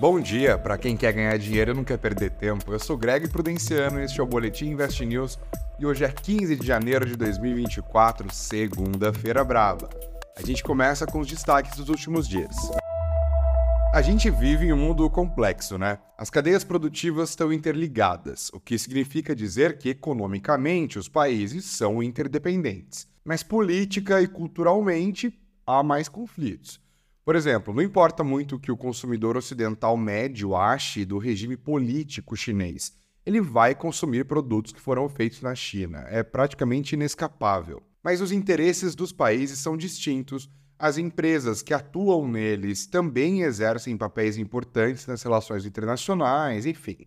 Bom dia para quem quer ganhar dinheiro e não quer perder tempo. Eu sou Greg Prudenciano e este é o Boletim Invest News e hoje é 15 de janeiro de 2024, segunda-feira brava. A gente começa com os destaques dos últimos dias. A gente vive em um mundo complexo, né? As cadeias produtivas estão interligadas, o que significa dizer que economicamente os países são interdependentes. Mas política e culturalmente há mais conflitos. Por exemplo, não importa muito o que o consumidor ocidental médio ache do regime político chinês. Ele vai consumir produtos que foram feitos na China. É praticamente inescapável. Mas os interesses dos países são distintos. As empresas que atuam neles também exercem papéis importantes nas relações internacionais, enfim.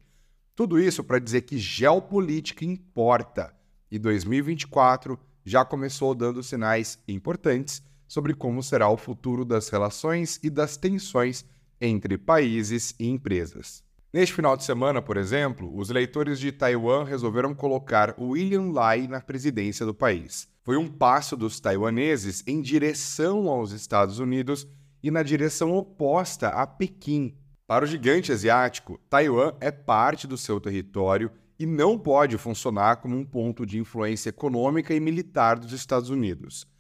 Tudo isso para dizer que geopolítica importa. E 2024 já começou dando sinais importantes sobre como será o futuro das relações e das tensões entre países e empresas. Neste final de semana, por exemplo, os eleitores de Taiwan resolveram colocar William Lai na presidência do país. Foi um passo dos taiwaneses em direção aos Estados Unidos e na direção oposta a Pequim. Para o gigante asiático, Taiwan é parte do seu território e não pode funcionar como um ponto de influência econômica e militar dos Estados Unidos.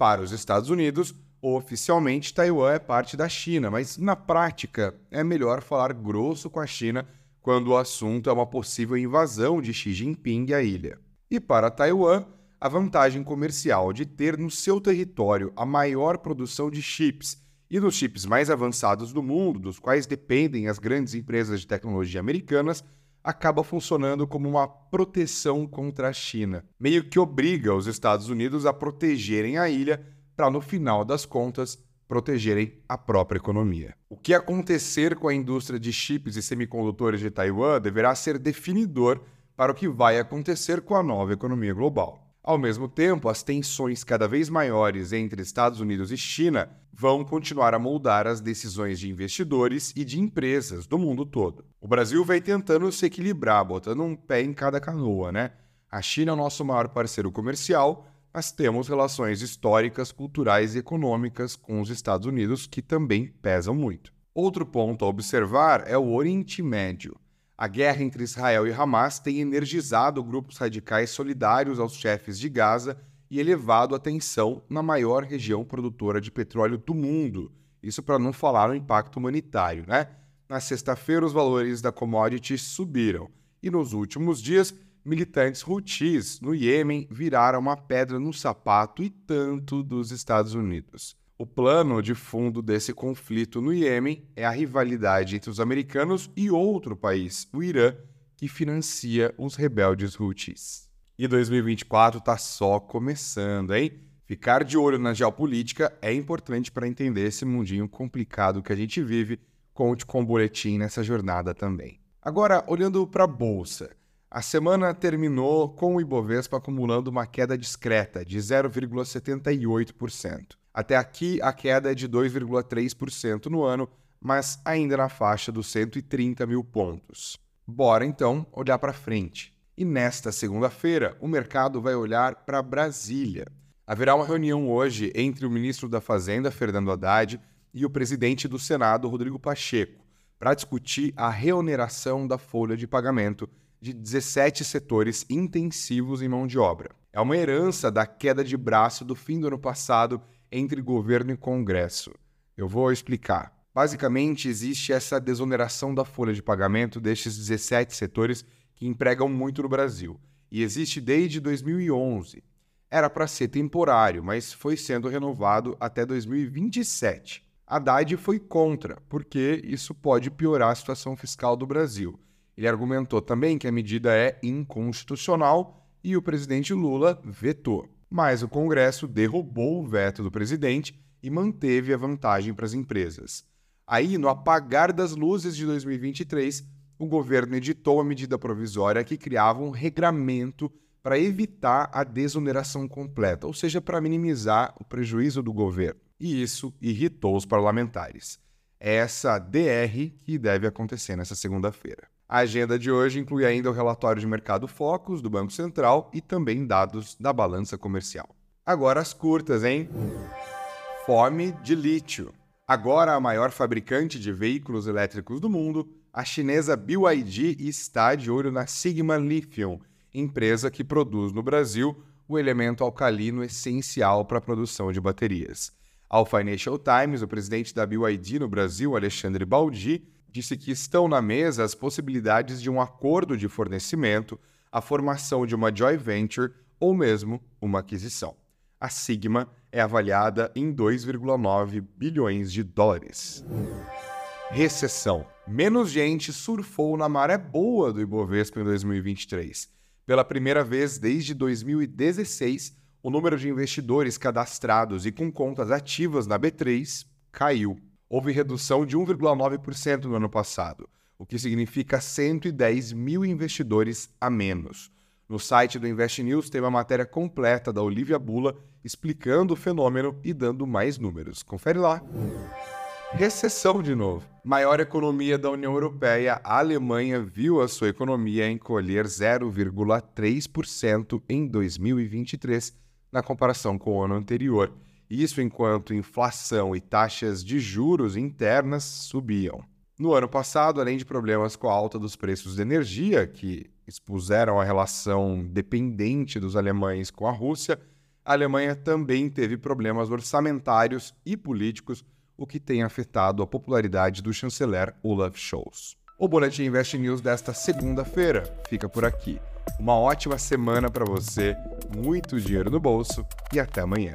Para os Estados Unidos, oficialmente Taiwan é parte da China, mas na prática é melhor falar grosso com a China quando o assunto é uma possível invasão de Xi Jinping à ilha. E para Taiwan, a vantagem comercial de ter no seu território a maior produção de chips e dos chips mais avançados do mundo, dos quais dependem as grandes empresas de tecnologia americanas, acaba funcionando como uma proteção contra a China. Meio que obriga os Estados Unidos a protegerem a ilha para, no final das contas, protegerem a própria economia. O que acontecer com a indústria de chips e semicondutores de Taiwan deverá ser definidor para o que vai acontecer com a nova economia global. Ao mesmo tempo, as tensões cada vez maiores entre Estados Unidos e China vão continuar a moldar as decisões de investidores e de empresas do mundo todo. O Brasil vai tentando se equilibrar, botando um pé em cada canoa, né? A China é o nosso maior parceiro comercial, mas temos relações históricas, culturais e econômicas com os Estados Unidos que também pesam muito. Outro ponto a observar é o Oriente Médio. A guerra entre Israel e Hamas tem energizado grupos radicais solidários aos chefes de Gaza e elevado a tensão na maior região produtora de petróleo do mundo. Isso para não falar no impacto humanitário, né? Na sexta-feira, os valores da commodity subiram e nos últimos dias, militantes Houthis no Iêmen viraram uma pedra no sapato e tanto dos Estados Unidos. O plano de fundo desse conflito no Iêmen é a rivalidade entre os americanos e outro país, o Irã, que financia os rebeldes Houthis. E 2024 está só começando, hein? Ficar de olho na geopolítica é importante para entender esse mundinho complicado que a gente vive. Conte com o boletim nessa jornada também. Agora, olhando para a bolsa. A semana terminou com o Ibovespa acumulando uma queda discreta de 0,78%. Até aqui, a queda é de 2,3% no ano, mas ainda na faixa dos 130 mil pontos. Bora então olhar para frente. E nesta segunda-feira, o mercado vai olhar para Brasília. Haverá uma reunião hoje entre o ministro da Fazenda, Fernando Haddad, e o presidente do Senado, Rodrigo Pacheco, para discutir a reoneração da folha de pagamento de 17 setores intensivos em mão de obra. É uma herança da queda de braço do fim do ano passado entre governo e Congresso. Eu vou explicar. Basicamente, existe essa desoneração da folha de pagamento destes 17 setores que empregam muito no Brasil, e existe desde 2011. Era para ser temporário, mas foi sendo renovado até 2027. Haddad foi contra, porque isso pode piorar a situação fiscal do Brasil. Ele argumentou também que a medida é inconstitucional e o presidente Lula vetou mas o Congresso derrubou o veto do presidente e manteve a vantagem para as empresas. Aí, no apagar das luzes de 2023, o governo editou a medida provisória que criava um regramento para evitar a desoneração completa, ou seja, para minimizar o prejuízo do governo. E isso irritou os parlamentares. É essa DR que deve acontecer nessa segunda-feira. A agenda de hoje inclui ainda o relatório de mercado Focus do Banco Central e também dados da balança comercial. Agora as curtas, hein? Fome de lítio. Agora a maior fabricante de veículos elétricos do mundo, a chinesa BYD está de olho na Sigma Lithium, empresa que produz no Brasil o elemento alcalino essencial para a produção de baterias. Ao Financial Times, o presidente da BYD no Brasil, Alexandre Baldi, disse que estão na mesa as possibilidades de um acordo de fornecimento, a formação de uma joint venture ou mesmo uma aquisição. A Sigma é avaliada em 2,9 bilhões de dólares. Recessão. Menos gente surfou na maré boa do Ibovespa em 2023. Pela primeira vez desde 2016, o número de investidores cadastrados e com contas ativas na B3 caiu. Houve redução de 1,9% no ano passado, o que significa 110 mil investidores a menos. No site do Invest News tem uma matéria completa da Olivia Bula explicando o fenômeno e dando mais números. Confere lá. Recessão de novo. Maior economia da União Europeia, a Alemanha viu a sua economia encolher 0,3% em 2023, na comparação com o ano anterior. Isso enquanto inflação e taxas de juros internas subiam. No ano passado, além de problemas com a alta dos preços de energia, que expuseram a relação dependente dos alemães com a Rússia, a Alemanha também teve problemas orçamentários e políticos, o que tem afetado a popularidade do chanceler Olaf Scholz. O Boletim Invest News desta segunda-feira fica por aqui. Uma ótima semana para você, muito dinheiro no bolso e até amanhã.